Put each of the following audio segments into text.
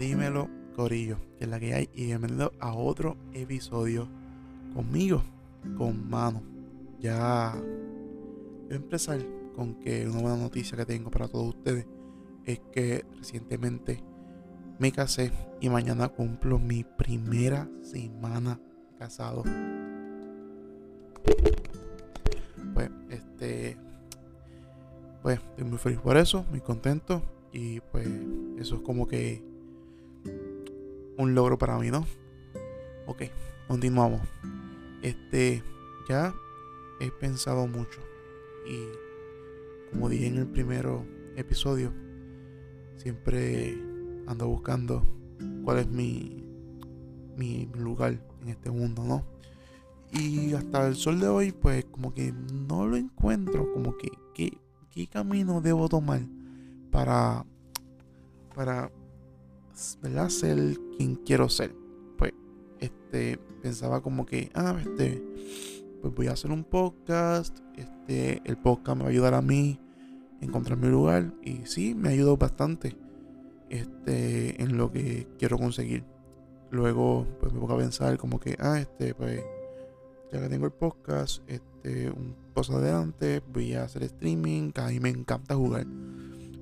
Dímelo, Corillo, que es la que hay. Y bienvenido a otro episodio conmigo, con Mano. Ya voy a empezar con que una buena noticia que tengo para todos ustedes es que recientemente me casé y mañana cumplo mi primera semana casado. Pues, este. Pues estoy muy feliz por eso, muy contento. Y pues eso es como que un logro para mí, ¿no? Ok, continuamos. Este, ya he pensado mucho y como dije en el primer episodio, siempre ando buscando cuál es mi, mi lugar en este mundo, ¿no? Y hasta el sol de hoy, pues como que no lo encuentro, como que qué, qué camino debo tomar para, para ¿verdad? ser quien quiero ser. Pues, este, pensaba como que, ah, este, pues voy a hacer un podcast. Este, el podcast me va a ayudar a mí a encontrar mi lugar. Y sí, me ayudó bastante. Este, en lo que quiero conseguir. Luego, pues me pongo a pensar como que, ah, este, pues, ya que tengo el podcast, este, un paso adelante, voy a hacer streaming, que a mí me encanta jugar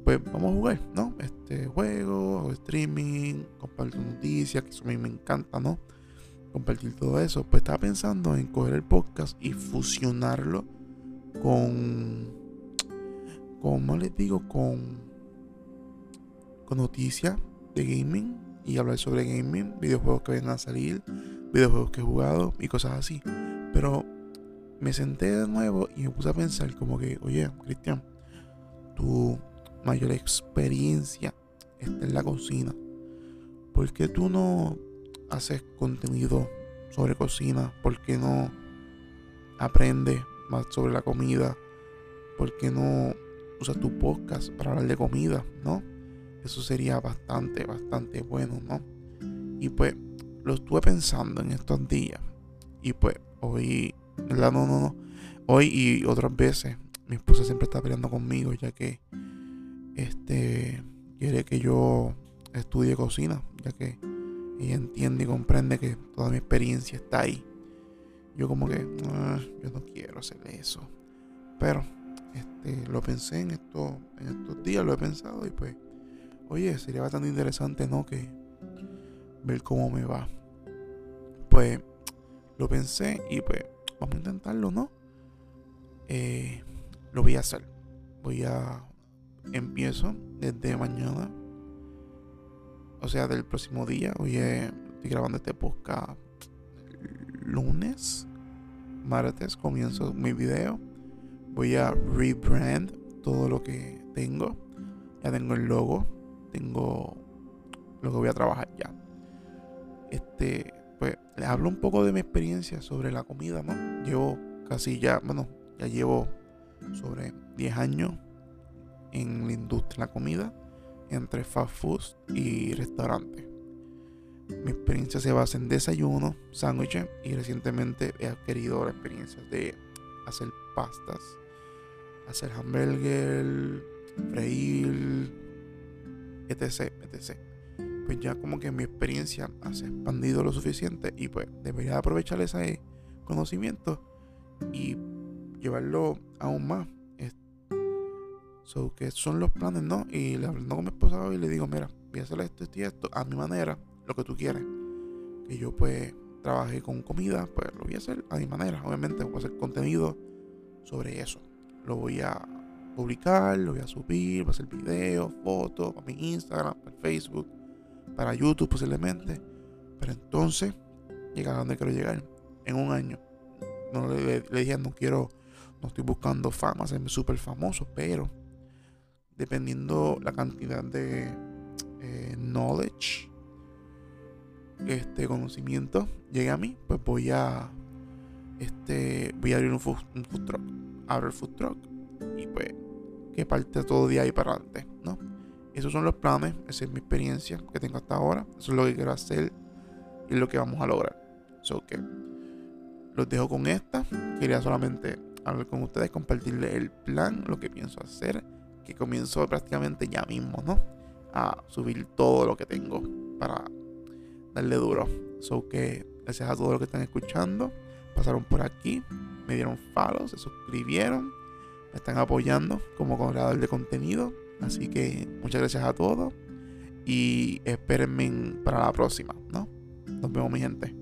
pues vamos a jugar, ¿no? Este juego, streaming, compartir noticias, que eso a mí me encanta, ¿no? Compartir todo eso. Pues estaba pensando en coger el podcast y fusionarlo con, ¿cómo les digo? Con, con noticias de gaming y hablar sobre gaming, videojuegos que vayan a salir, videojuegos que he jugado y cosas así. Pero me senté de nuevo y me puse a pensar como que, oye, Cristian, tú mayor experiencia está en la cocina. ¿Por qué tú no haces contenido sobre cocina? ¿Por qué no aprendes más sobre la comida? ¿Por qué no usas tu podcast para hablar de comida? ¿No? Eso sería bastante, bastante bueno, ¿no? Y pues lo estuve pensando en estos días. Y pues hoy, No, no, no. Hoy y otras veces mi esposa siempre está peleando conmigo ya que este, quiere que yo estudie cocina, ya que ella entiende y comprende que toda mi experiencia está ahí. Yo como que, ah, yo no quiero hacer eso. Pero este, lo pensé en, esto, en estos días, lo he pensado y pues, oye, sería bastante interesante, ¿no? Que ver cómo me va. Pues lo pensé y pues vamos a intentarlo, ¿no? Eh, lo voy a hacer. Voy a empiezo desde mañana. O sea, del próximo día. Hoy estoy grabando este podcast lunes. Martes comienzo mi video. Voy a rebrand todo lo que tengo. Ya tengo el logo. Tengo lo que voy a trabajar ya. Este, pues les hablo un poco de mi experiencia sobre la comida, ¿no? Llevo casi ya, bueno, ya llevo sobre 10 años en la industria de la comida entre fast food y restaurantes. Mi experiencia se basa en desayuno, sándwiches y recientemente he adquirido la experiencia de hacer pastas, hacer hamburger, freír, etc, etc. Pues ya como que mi experiencia se ha expandido lo suficiente y pues debería aprovechar ese conocimiento y llevarlo aún más So, que son los planes, ¿no? Y le hablando con mi esposa y le digo, mira, voy a hacer esto, y esto, a mi manera, lo que tú quieres. Que yo pues trabaje con comida, pues lo voy a hacer a mi manera. Obviamente voy a hacer contenido sobre eso. Lo voy a publicar, lo voy a subir, voy a hacer videos, fotos para mi Instagram, para Facebook, para YouTube posiblemente. Pero entonces, llegar a donde quiero llegar en un año. No le, le dije, no quiero, no estoy buscando fama, serme súper famoso, pero dependiendo la cantidad de eh, knowledge, este conocimiento llegue a mí, pues voy a este voy a abrir un food, truck, abrir el food truck y pues que parte todo día ahí para adelante, ¿no? Esos son los planes, esa es mi experiencia que tengo hasta ahora, eso es lo que quiero hacer y lo que vamos a lograr. So que los dejo con esta, quería solamente hablar con ustedes, compartirles el plan, lo que pienso hacer que comienzo prácticamente ya mismo, ¿no? A subir todo lo que tengo. para darle duro. So que gracias a todos los que están escuchando, pasaron por aquí, me dieron follow, se suscribieron, me están apoyando como creador de contenido. Así que muchas gracias a todos y espérenme para la próxima, ¿no? Nos vemos mi gente.